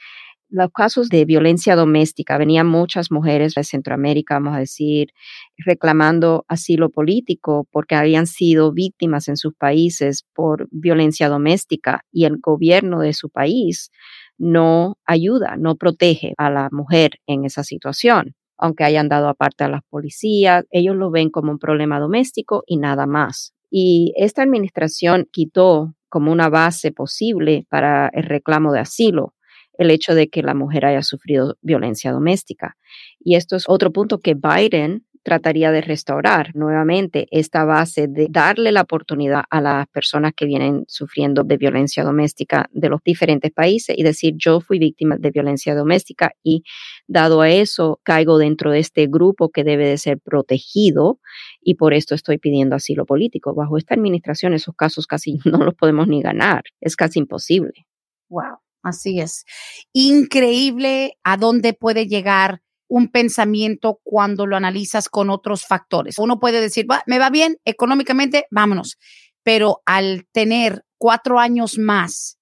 los casos de violencia doméstica, venían muchas mujeres de Centroamérica, vamos a decir, reclamando asilo político porque habían sido víctimas en sus países por violencia doméstica y el gobierno de su país no ayuda, no protege a la mujer en esa situación. Aunque hayan dado aparte a las policías, ellos lo ven como un problema doméstico y nada más. Y esta administración quitó como una base posible para el reclamo de asilo el hecho de que la mujer haya sufrido violencia doméstica. Y esto es otro punto que Biden trataría de restaurar nuevamente esta base de darle la oportunidad a las personas que vienen sufriendo de violencia doméstica de los diferentes países y decir yo fui víctima de violencia doméstica y dado a eso caigo dentro de este grupo que debe de ser protegido y por esto estoy pidiendo asilo político. Bajo esta administración esos casos casi no los podemos ni ganar, es casi imposible. Wow. Así es. Increíble a dónde puede llegar un pensamiento cuando lo analizas con otros factores. Uno puede decir, me va bien económicamente, vámonos. Pero al tener cuatro años más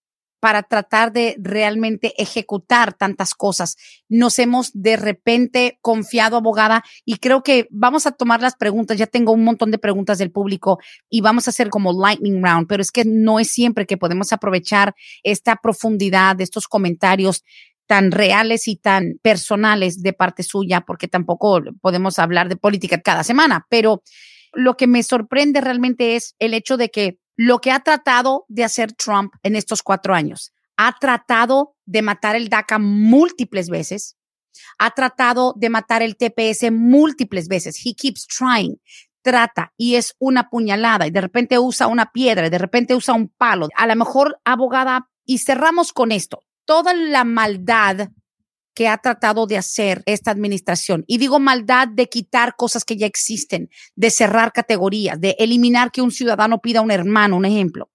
para tratar de realmente ejecutar tantas cosas, nos hemos de repente confiado, abogada, y creo que vamos a tomar las preguntas. Ya tengo un montón de preguntas del público y vamos a hacer como lightning round, pero es que no es siempre que podemos aprovechar esta profundidad de estos comentarios tan reales y tan personales de parte suya, porque tampoco podemos hablar de política cada semana, pero lo que me sorprende realmente es el hecho de que lo que ha tratado de hacer Trump en estos cuatro años, ha tratado de matar el DACA múltiples veces, ha tratado de matar el TPS múltiples veces. He keeps trying. Trata y es una puñalada y de repente usa una piedra y de repente usa un palo. A lo mejor, abogada, y cerramos con esto toda la maldad que ha tratado de hacer esta administración. Y digo maldad de quitar cosas que ya existen, de cerrar categorías, de eliminar que un ciudadano pida a un hermano, un ejemplo.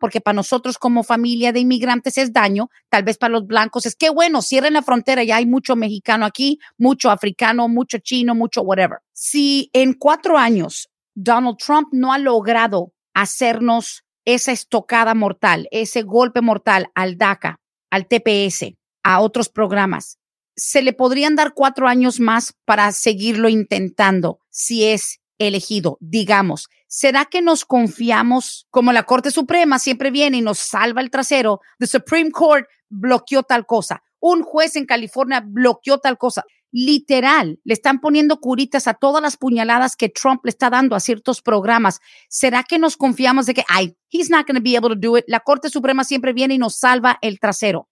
Porque para nosotros como familia de inmigrantes es daño, tal vez para los blancos es que bueno, cierren la frontera, ya hay mucho mexicano aquí, mucho africano, mucho chino, mucho whatever. Si en cuatro años Donald Trump no ha logrado hacernos esa estocada mortal, ese golpe mortal al DACA, al TPS, a otros programas. Se le podrían dar cuatro años más para seguirlo intentando si es elegido, digamos, ¿Será que nos confiamos como la Corte Suprema siempre viene y nos salva el trasero? The Supreme Court bloqueó tal cosa. Un juez en California bloqueó tal cosa. Literal, le están poniendo curitas a todas las puñaladas que Trump le está dando a ciertos programas. ¿Será que nos confiamos de que, ay, he's not going to be able to do it? La Corte Suprema siempre viene y nos salva el trasero.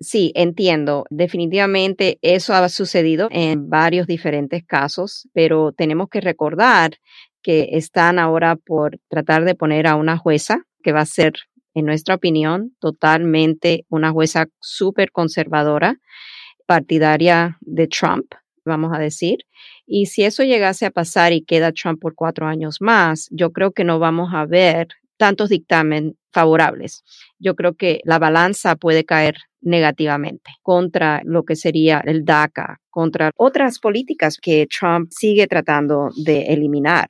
Sí, entiendo. Definitivamente eso ha sucedido en varios diferentes casos, pero tenemos que recordar que están ahora por tratar de poner a una jueza que va a ser, en nuestra opinión, totalmente una jueza súper conservadora, partidaria de Trump, vamos a decir. Y si eso llegase a pasar y queda Trump por cuatro años más, yo creo que no vamos a ver tantos dictámenes favorables. Yo creo que la balanza puede caer negativamente contra lo que sería el DACA, contra otras políticas que Trump sigue tratando de eliminar,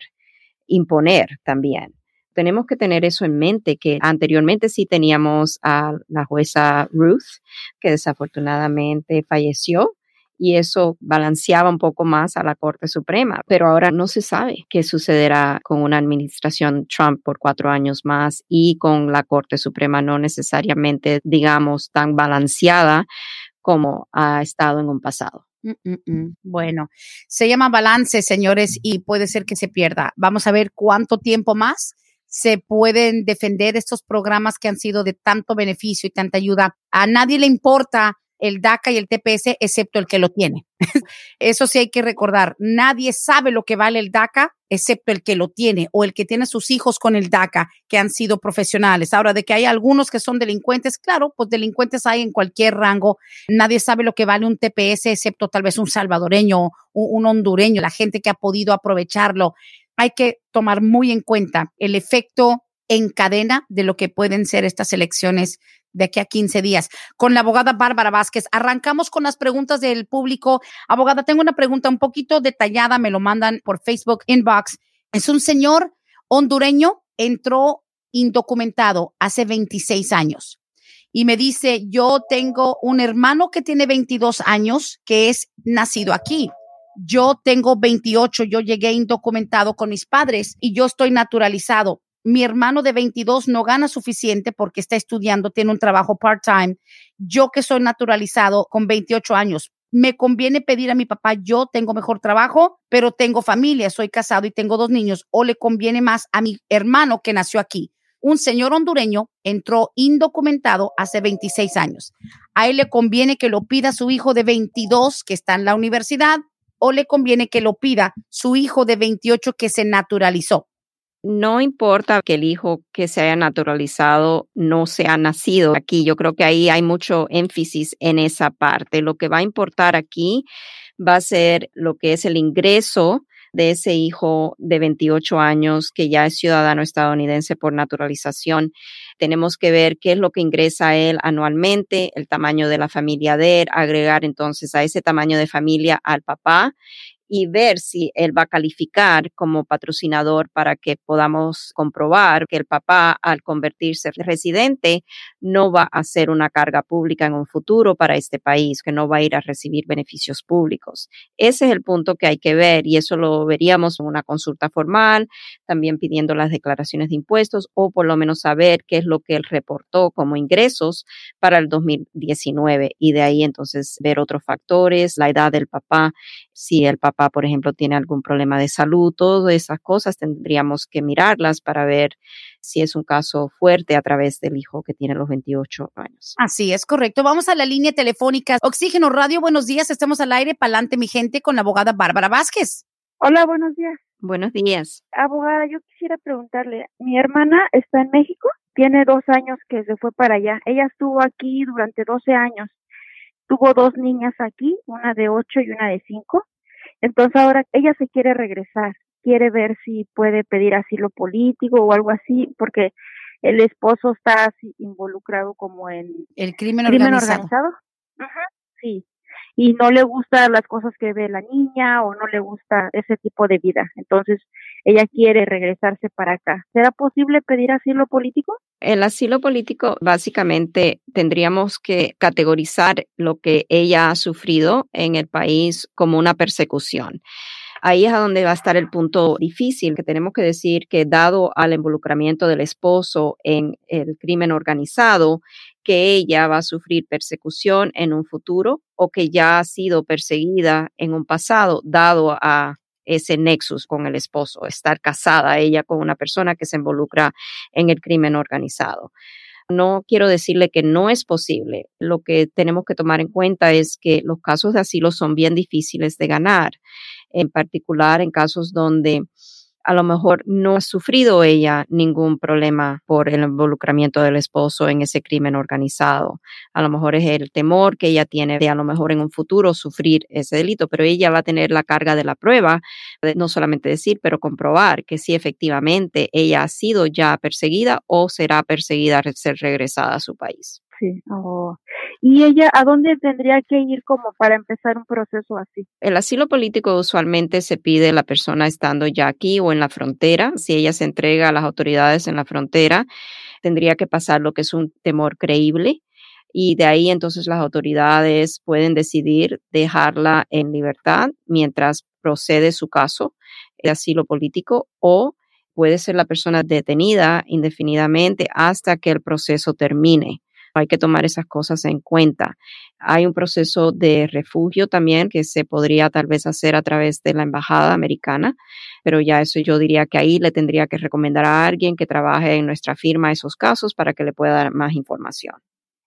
imponer también. Tenemos que tener eso en mente, que anteriormente sí teníamos a la jueza Ruth, que desafortunadamente falleció, y eso balanceaba un poco más a la Corte Suprema. Pero ahora no se sabe qué sucederá con una administración Trump por cuatro años más y con la Corte Suprema no necesariamente, digamos, tan balanceada como ha estado en un pasado. Mm, mm, mm. Bueno, se llama balance, señores, y puede ser que se pierda. Vamos a ver cuánto tiempo más se pueden defender estos programas que han sido de tanto beneficio y tanta ayuda. A nadie le importa el DACA y el TPS, excepto el que lo tiene. Eso sí hay que recordar. Nadie sabe lo que vale el DACA, excepto el que lo tiene o el que tiene sus hijos con el DACA, que han sido profesionales. Ahora, de que hay algunos que son delincuentes, claro, pues delincuentes hay en cualquier rango. Nadie sabe lo que vale un TPS, excepto tal vez un salvadoreño, un, hondureño, la gente que ha podido aprovecharlo. Hay que tomar muy en cuenta el efecto en cadena de lo que pueden ser estas elecciones de aquí a 15 días con la abogada Bárbara Vázquez. Arrancamos con las preguntas del público. Abogada, tengo una pregunta un poquito detallada, me lo mandan por Facebook Inbox. Es un señor hondureño, entró indocumentado hace 26 años y me dice, yo tengo un hermano que tiene 22 años que es nacido aquí. Yo tengo 28, yo llegué indocumentado con mis padres y yo estoy naturalizado mi hermano de 22 no gana suficiente porque está estudiando, tiene un trabajo part-time. Yo que soy naturalizado con 28 años, me conviene pedir a mi papá, yo tengo mejor trabajo, pero tengo familia, soy casado y tengo dos niños, o le conviene más a mi hermano que nació aquí. Un señor hondureño entró indocumentado hace 26 años. A él le conviene que lo pida su hijo de 22 que está en la universidad o le conviene que lo pida su hijo de 28 que se naturalizó no importa que el hijo que se haya naturalizado no sea nacido aquí. Yo creo que ahí hay mucho énfasis en esa parte. Lo que va a importar aquí va a ser lo que es el ingreso de ese hijo de 28 años que ya es ciudadano estadounidense por naturalización. Tenemos que ver qué es lo que ingresa él anualmente, el tamaño de la familia de él, agregar entonces a ese tamaño de familia al papá y ver si él va a calificar como patrocinador para que podamos comprobar que el papá al convertirse en residente no va a ser una carga pública en un futuro para este país, que no va a ir a recibir beneficios públicos. Ese es el punto que hay que ver y eso lo veríamos en una consulta formal, también pidiendo las declaraciones de impuestos o por lo menos saber qué es lo que él reportó como ingresos para el 2019 y de ahí entonces ver otros factores, la edad del papá, si el papá por ejemplo, tiene algún problema de salud, todas esas cosas tendríamos que mirarlas para ver si es un caso fuerte a través del hijo que tiene los 28 años. Así es, correcto. Vamos a la línea telefónica. Oxígeno Radio, buenos días. Estamos al aire, pa'lante mi gente, con la abogada Bárbara Vázquez. Hola, buenos días. Buenos días. Abogada, yo quisiera preguntarle, mi hermana está en México, tiene dos años que se fue para allá. Ella estuvo aquí durante 12 años. Tuvo dos niñas aquí, una de 8 y una de 5. Entonces ahora ella se quiere regresar, quiere ver si puede pedir asilo político o algo así, porque el esposo está así involucrado como en el crimen organizado. sí, y no le gustan las cosas que ve la niña o no le gusta ese tipo de vida. Entonces, ella quiere regresarse para acá. ¿Será posible pedir asilo político? El asilo político, básicamente, tendríamos que categorizar lo que ella ha sufrido en el país como una persecución. Ahí es a donde va a estar el punto difícil, que tenemos que decir que dado al involucramiento del esposo en el crimen organizado, que ella va a sufrir persecución en un futuro o que ya ha sido perseguida en un pasado, dado a ese nexus con el esposo, estar casada ella con una persona que se involucra en el crimen organizado. No quiero decirle que no es posible. Lo que tenemos que tomar en cuenta es que los casos de asilo son bien difíciles de ganar, en particular en casos donde a lo mejor no ha sufrido ella ningún problema por el involucramiento del esposo en ese crimen organizado. A lo mejor es el temor que ella tiene de a lo mejor en un futuro sufrir ese delito, pero ella va a tener la carga de la prueba, de no solamente decir, pero comprobar que si efectivamente ella ha sido ya perseguida o será perseguida al ser regresada a su país. Sí. Oh. ¿Y ella a dónde tendría que ir como para empezar un proceso así? El asilo político usualmente se pide la persona estando ya aquí o en la frontera. Si ella se entrega a las autoridades en la frontera, tendría que pasar lo que es un temor creíble. Y de ahí entonces las autoridades pueden decidir dejarla en libertad mientras procede su caso de asilo político o puede ser la persona detenida indefinidamente hasta que el proceso termine. Hay que tomar esas cosas en cuenta. Hay un proceso de refugio también que se podría tal vez hacer a través de la embajada americana, pero ya eso yo diría que ahí le tendría que recomendar a alguien que trabaje en nuestra firma esos casos para que le pueda dar más información.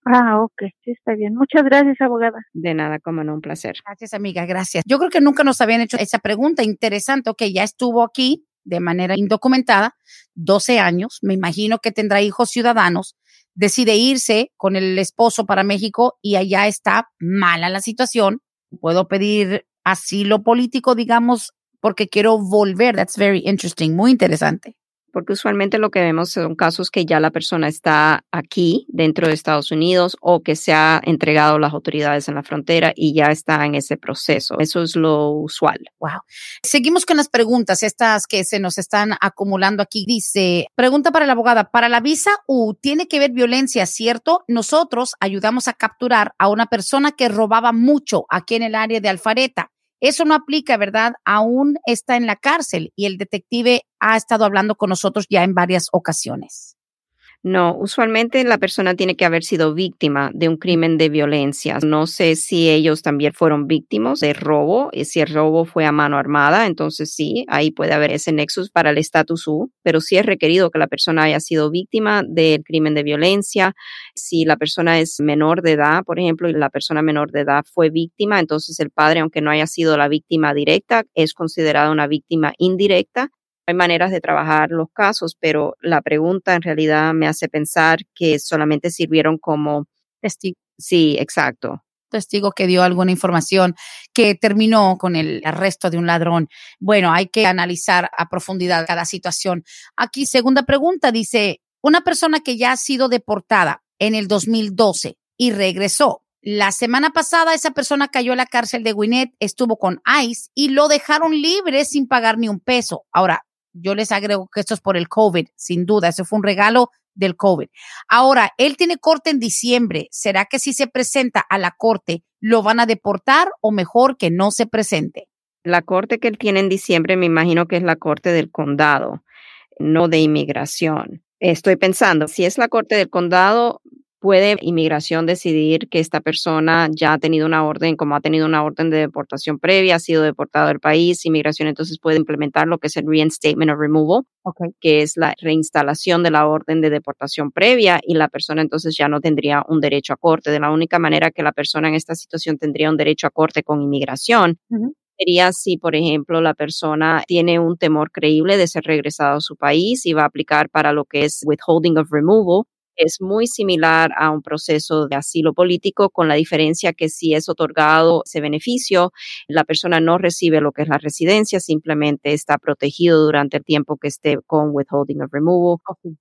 Ah, ok, sí, está bien. Muchas gracias, abogada. De nada, como no, un placer. Gracias, amiga, gracias. Yo creo que nunca nos habían hecho esa pregunta interesante. Ok, ya estuvo aquí de manera indocumentada, 12 años, me imagino que tendrá hijos ciudadanos, decide irse con el esposo para México y allá está mala la situación. Puedo pedir asilo político, digamos, porque quiero volver. That's very interesting, muy interesante porque usualmente lo que vemos son casos que ya la persona está aquí dentro de Estados Unidos o que se ha entregado a las autoridades en la frontera y ya está en ese proceso. Eso es lo usual. Wow. Seguimos con las preguntas, estas que se nos están acumulando aquí. Dice, pregunta para la abogada, para la visa U tiene que ver violencia, ¿cierto? Nosotros ayudamos a capturar a una persona que robaba mucho aquí en el área de Alfareta. Eso no aplica, ¿verdad? Aún está en la cárcel y el detective ha estado hablando con nosotros ya en varias ocasiones. No, usualmente la persona tiene que haber sido víctima de un crimen de violencia. No sé si ellos también fueron víctimas de robo, y si el robo fue a mano armada, entonces sí, ahí puede haber ese nexus para el estatus U, pero sí es requerido que la persona haya sido víctima del crimen de violencia. Si la persona es menor de edad, por ejemplo, y la persona menor de edad fue víctima, entonces el padre, aunque no haya sido la víctima directa, es considerada una víctima indirecta hay maneras de trabajar los casos, pero la pregunta en realidad me hace pensar que solamente sirvieron como testigo. Sí, exacto. Testigo que dio alguna información que terminó con el arresto de un ladrón. Bueno, hay que analizar a profundidad cada situación. Aquí, segunda pregunta, dice, una persona que ya ha sido deportada en el 2012 y regresó. La semana pasada esa persona cayó a la cárcel de Gwinnett, estuvo con ICE y lo dejaron libre sin pagar ni un peso. Ahora, yo les agrego que esto es por el COVID, sin duda, eso fue un regalo del COVID. Ahora, él tiene corte en diciembre. ¿Será que si se presenta a la corte lo van a deportar o mejor que no se presente? La corte que él tiene en diciembre me imagino que es la corte del condado, no de inmigración. Estoy pensando, si es la corte del condado, puede inmigración decidir que esta persona ya ha tenido una orden, como ha tenido una orden de deportación previa, ha sido deportado del país, inmigración entonces puede implementar lo que es el reinstatement of removal, que es la reinstalación de la orden de deportación previa y la persona entonces ya no tendría un derecho a corte. De la única manera que la persona en esta situación tendría un derecho a corte con inmigración sería si, por ejemplo, la persona tiene un temor creíble de ser regresado a su país y va a aplicar para lo que es withholding of removal, es muy similar a un proceso de asilo político, con la diferencia que si es otorgado ese beneficio, la persona no recibe lo que es la residencia, simplemente está protegido durante el tiempo que esté con withholding of removal.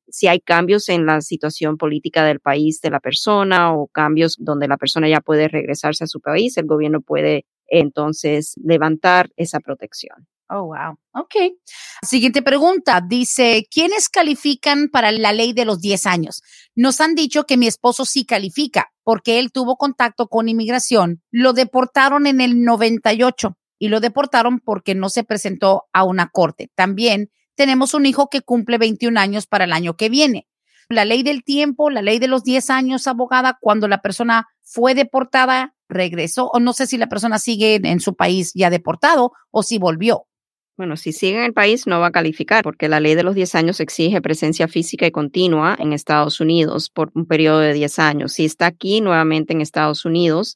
Si hay cambios en la situación política del país de la persona o cambios donde la persona ya puede regresarse a su país, el gobierno puede entonces levantar esa protección. Oh, wow. Ok. Siguiente pregunta. Dice, ¿quiénes califican para la ley de los 10 años? Nos han dicho que mi esposo sí califica porque él tuvo contacto con inmigración. Lo deportaron en el 98 y lo deportaron porque no se presentó a una corte. También tenemos un hijo que cumple 21 años para el año que viene. La ley del tiempo, la ley de los 10 años, abogada, cuando la persona fue deportada, regresó, o no sé si la persona sigue en su país ya deportado o si volvió. Bueno, si sigue en el país no va a calificar porque la ley de los 10 años exige presencia física y continua en Estados Unidos por un periodo de 10 años. Si está aquí nuevamente en Estados Unidos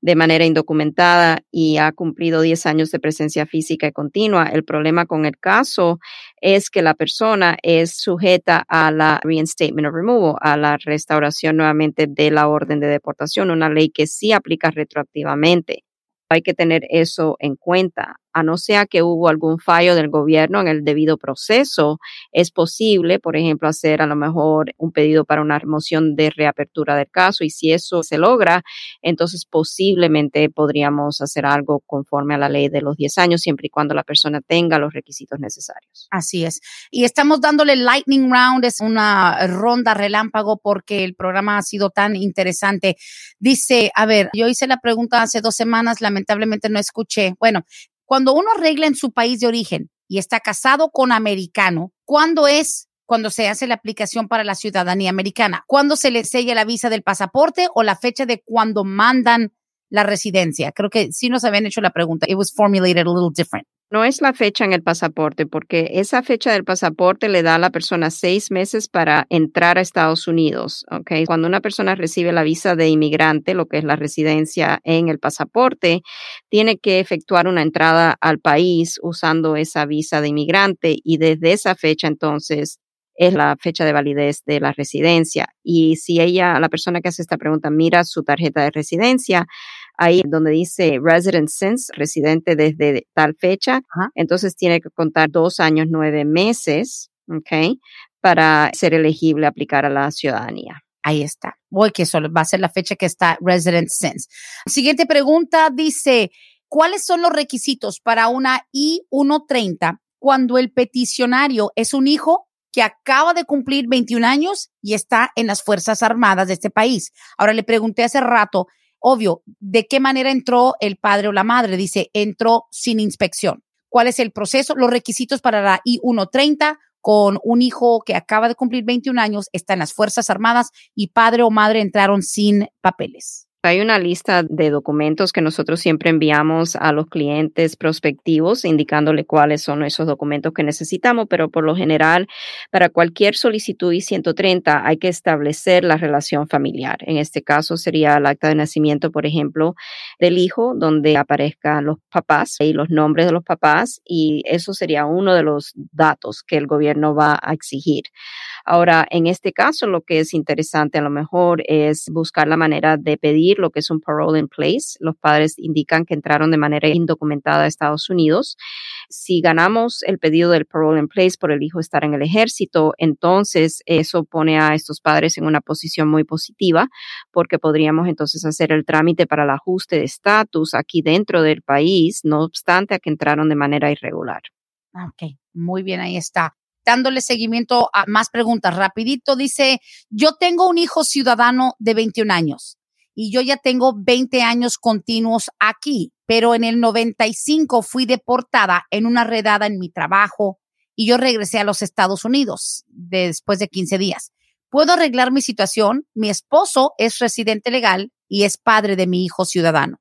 de manera indocumentada y ha cumplido 10 años de presencia física y continua, el problema con el caso es que la persona es sujeta a la reinstatement of removal, a la restauración nuevamente de la orden de deportación, una ley que sí aplica retroactivamente. Hay que tener eso en cuenta a no ser que hubo algún fallo del gobierno en el debido proceso, es posible, por ejemplo, hacer a lo mejor un pedido para una moción de reapertura del caso y si eso se logra, entonces posiblemente podríamos hacer algo conforme a la ley de los 10 años, siempre y cuando la persona tenga los requisitos necesarios. Así es. Y estamos dándole lightning round, es una ronda relámpago porque el programa ha sido tan interesante. Dice, a ver, yo hice la pregunta hace dos semanas, lamentablemente no escuché. Bueno, cuando uno arregla en su país de origen y está casado con americano, ¿cuándo es cuando se hace la aplicación para la ciudadanía americana? ¿Cuándo se le sella la visa del pasaporte o la fecha de cuando mandan la residencia? Creo que sí nos habían hecho la pregunta. It was formulated a little different. No es la fecha en el pasaporte, porque esa fecha del pasaporte le da a la persona seis meses para entrar a Estados Unidos. Cuando una persona recibe la visa de inmigrante, lo que es la residencia en el pasaporte, tiene que efectuar una entrada al país usando esa visa de inmigrante y desde esa fecha entonces es la fecha de validez de la residencia. Y si ella, la persona que hace esta pregunta, mira su tarjeta de residencia, ahí donde dice resident since, residente desde tal fecha, entonces tiene que contar dos años, nueve meses, ¿ok? Para ser elegible a aplicar a la ciudadanía. Ahí está. Voy que eso va a ser la fecha que está resident since. Siguiente pregunta dice, ¿cuáles son los requisitos para una I-130 cuando el peticionario es un hijo que acaba de cumplir 21 años y está en las Fuerzas Armadas de este país? Ahora le pregunté hace rato Obvio, ¿de qué manera entró el padre o la madre? Dice, entró sin inspección. ¿Cuál es el proceso? Los requisitos para la I-130 con un hijo que acaba de cumplir 21 años, está en las Fuerzas Armadas y padre o madre entraron sin papeles. Hay una lista de documentos que nosotros siempre enviamos a los clientes prospectivos indicándole cuáles son esos documentos que necesitamos, pero por lo general para cualquier solicitud I-130 hay que establecer la relación familiar. En este caso sería el acta de nacimiento, por ejemplo, del hijo donde aparezcan los papás y los nombres de los papás y eso sería uno de los datos que el gobierno va a exigir. Ahora, en este caso, lo que es interesante a lo mejor es buscar la manera de pedir lo que es un parole in place. Los padres indican que entraron de manera indocumentada a Estados Unidos. Si ganamos el pedido del parole in place por el hijo estar en el ejército, entonces eso pone a estos padres en una posición muy positiva porque podríamos entonces hacer el trámite para el ajuste de estatus aquí dentro del país, no obstante a que entraron de manera irregular. Ok, muy bien, ahí está dándole seguimiento a más preguntas. Rapidito dice, yo tengo un hijo ciudadano de 21 años y yo ya tengo 20 años continuos aquí, pero en el 95 fui deportada en una redada en mi trabajo y yo regresé a los Estados Unidos después de 15 días. ¿Puedo arreglar mi situación? Mi esposo es residente legal y es padre de mi hijo ciudadano.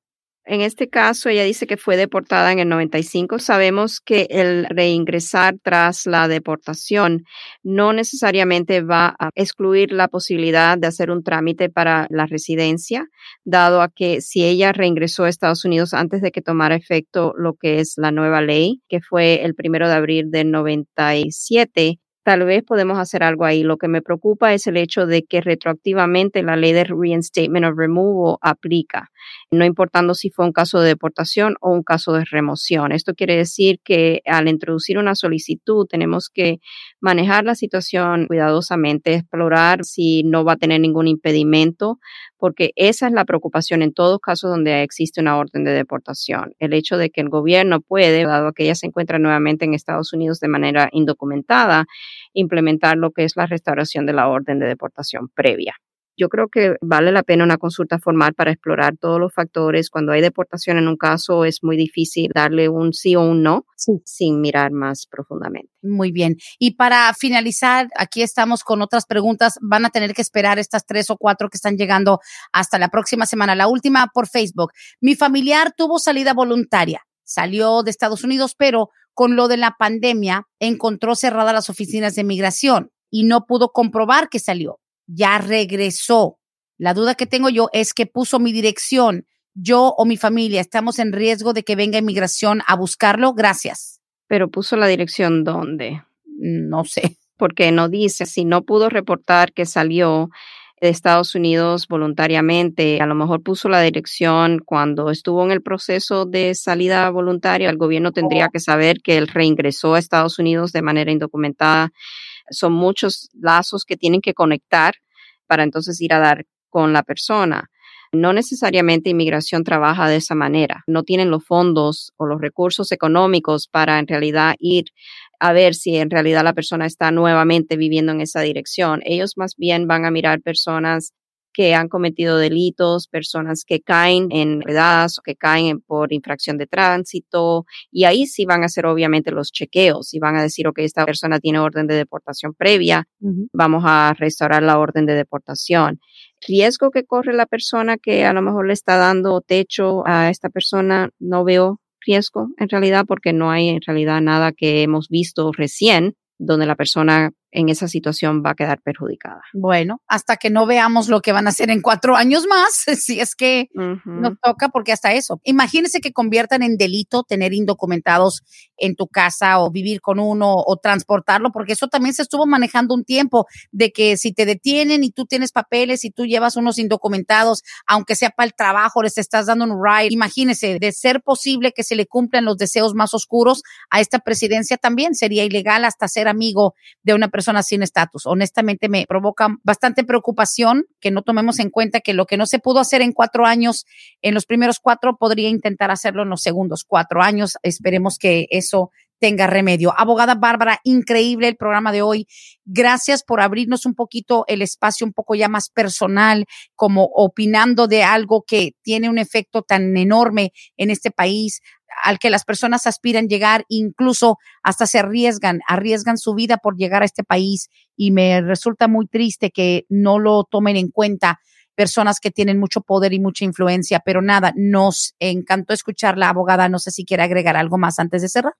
En este caso, ella dice que fue deportada en el 95. Sabemos que el reingresar tras la deportación no necesariamente va a excluir la posibilidad de hacer un trámite para la residencia, dado a que si ella reingresó a Estados Unidos antes de que tomara efecto lo que es la nueva ley, que fue el primero de abril del 97, tal vez podemos hacer algo ahí. Lo que me preocupa es el hecho de que retroactivamente la ley de reinstatement of removal aplica, no importando si fue un caso de deportación o un caso de remoción. Esto quiere decir que al introducir una solicitud tenemos que manejar la situación cuidadosamente, explorar si no va a tener ningún impedimento, porque esa es la preocupación en todos casos donde existe una orden de deportación. El hecho de que el gobierno puede, dado que ella se encuentra nuevamente en Estados Unidos de manera indocumentada, implementar lo que es la restauración de la orden de deportación previa. yo creo que vale la pena una consulta formal para explorar todos los factores. Cuando hay deportación en un caso es muy difícil darle un sí o un no sin mirar más profundamente. Muy bien. Y para finalizar, aquí estamos con otras preguntas. Van a tener que esperar estas tres o cuatro que están llegando hasta la próxima semana. La última por Facebook. Mi familiar tuvo salida voluntaria. Salió de Estados Unidos, pero con lo de la pandemia encontró cerradas las oficinas de migración y no pudo comprobar que salió ya regresó. La duda que tengo yo es que puso mi dirección. Yo o mi familia estamos en riesgo de que venga inmigración a buscarlo. Gracias. Pero puso la dirección dónde? No sé. Porque no dice, si no pudo reportar que salió de Estados Unidos voluntariamente, a lo mejor puso la dirección cuando estuvo en el proceso de salida voluntaria, el gobierno tendría que saber que él reingresó a Estados Unidos de manera indocumentada son muchos lazos que tienen que conectar para entonces ir a dar con la persona. No necesariamente inmigración trabaja de esa manera. No tienen los fondos o los recursos económicos para en realidad ir a ver si en realidad la persona está nuevamente viviendo en esa dirección. Ellos más bien van a mirar personas que han cometido delitos, personas que caen en edades o que caen por infracción de tránsito, y ahí sí van a hacer obviamente los chequeos y van a decir, ok, esta persona tiene orden de deportación previa, vamos a restaurar la orden de deportación. Riesgo que corre la persona que a lo mejor le está dando techo a esta persona, no veo riesgo en realidad porque no hay en realidad nada que hemos visto recién donde la persona en esa situación va a quedar perjudicada. Bueno, hasta que no veamos lo que van a hacer en cuatro años más, si es que nos toca, porque hasta eso. Imagínense que conviertan en delito tener indocumentados en tu casa o vivir con uno o transportarlo, porque eso también se estuvo manejando un tiempo de que si te detienen y tú tienes papeles y tú llevas unos indocumentados, aunque sea para el trabajo, les estás dando un ride. Imagínense, de ser posible que se le cumplan los deseos más oscuros a esta presidencia también sería ilegal hasta ser amigo de una persona sin estatus. Honestamente me provoca bastante preocupación que no tomemos en cuenta que lo que no se pudo hacer en cuatro años, en los primeros cuatro, podría intentar hacerlo en los segundos cuatro años. Esperemos que eso tenga remedio. Abogada Bárbara, increíble el programa de hoy. Gracias por abrirnos un poquito el espacio un poco ya más personal, como opinando de algo que tiene un efecto tan enorme en este país al que las personas aspiran llegar, incluso hasta se arriesgan, arriesgan su vida por llegar a este país. Y me resulta muy triste que no lo tomen en cuenta personas que tienen mucho poder y mucha influencia, pero nada, nos encantó escuchar la abogada, no sé si quiere agregar algo más antes de cerrar.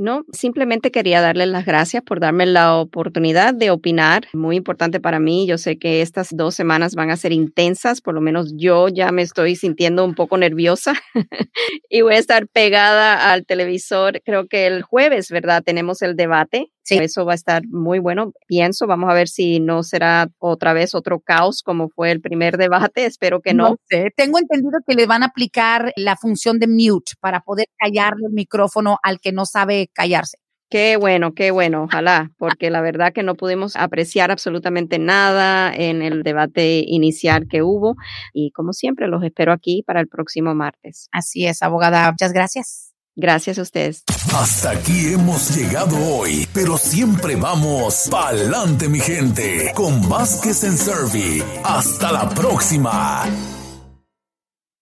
No, simplemente quería darle las gracias por darme la oportunidad de opinar. Muy importante para mí. Yo sé que estas dos semanas van a ser intensas, por lo menos yo ya me estoy sintiendo un poco nerviosa y voy a estar pegada al televisor. Creo que el jueves, ¿verdad? Tenemos el debate Sí. Eso va a estar muy bueno, pienso. Vamos a ver si no será otra vez otro caos como fue el primer debate. Espero que no. no sé. Tengo entendido que le van a aplicar la función de mute para poder callarle el micrófono al que no sabe callarse. Qué bueno, qué bueno, ojalá, porque la verdad que no pudimos apreciar absolutamente nada en el debate inicial que hubo y como siempre los espero aquí para el próximo martes. Así es, abogada. Muchas gracias. Gracias a ustedes. Hasta aquí hemos llegado hoy, pero siempre vamos pa'lante, mi gente, con Vázquez en Servi. Hasta la próxima.